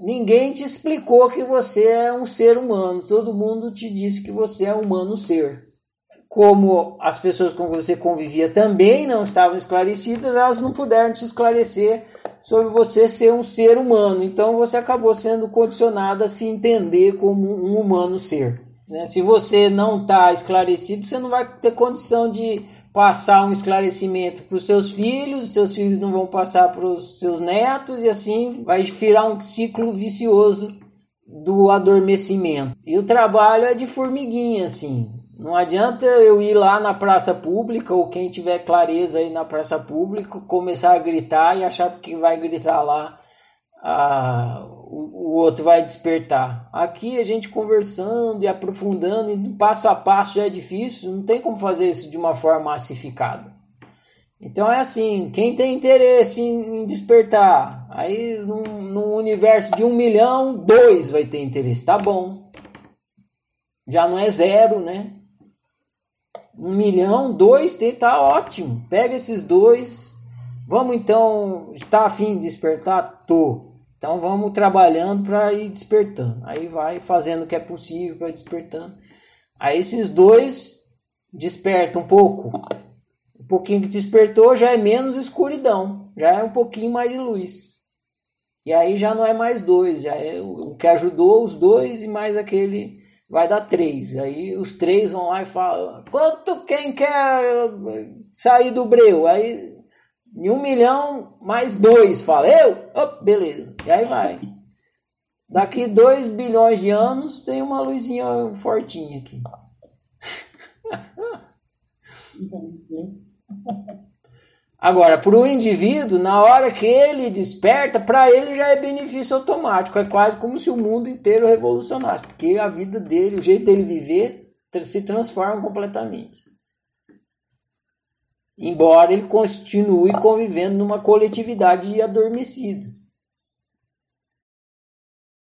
ninguém te explicou que você é um ser humano. Todo mundo te disse que você é um humano ser. Como as pessoas com você convivia também não estavam esclarecidas, elas não puderam te esclarecer sobre você ser um ser humano. Então você acabou sendo condicionado a se entender como um humano ser. Né? Se você não está esclarecido, você não vai ter condição de passar um esclarecimento para os seus filhos, os seus filhos não vão passar para os seus netos, e assim vai virar um ciclo vicioso do adormecimento. E o trabalho é de formiguinha, assim. Não adianta eu ir lá na praça pública, ou quem tiver clareza aí na praça pública, começar a gritar e achar que vai gritar lá o, o outro vai despertar. Aqui a gente conversando e aprofundando, e passo a passo já é difícil, não tem como fazer isso de uma forma massificada. Então é assim, quem tem interesse em, em despertar, aí num, num, universo de um milhão, dois vai ter interesse, tá bom. Já não é zero, né? Um milhão, dois, tá ótimo. Pega esses dois. Vamos então, tá afim de despertar? Tô. Então vamos trabalhando para ir despertando. Aí vai fazendo o que é possível para despertando. Aí esses dois despertam um pouco. Um pouquinho que despertou já é menos escuridão, já é um pouquinho mais de luz. E aí já não é mais dois, já é o que ajudou os dois e mais aquele vai dar três. Aí os três vão lá e falam: quanto quem quer sair do breu? Aí em um milhão mais dois, fala, eu? Oh, beleza. E aí vai. Daqui dois bilhões de anos tem uma luzinha fortinha aqui. Agora, para o indivíduo, na hora que ele desperta, para ele já é benefício automático. É quase como se o mundo inteiro revolucionasse, porque a vida dele, o jeito dele viver, se transforma completamente embora ele continue convivendo numa coletividade adormecida.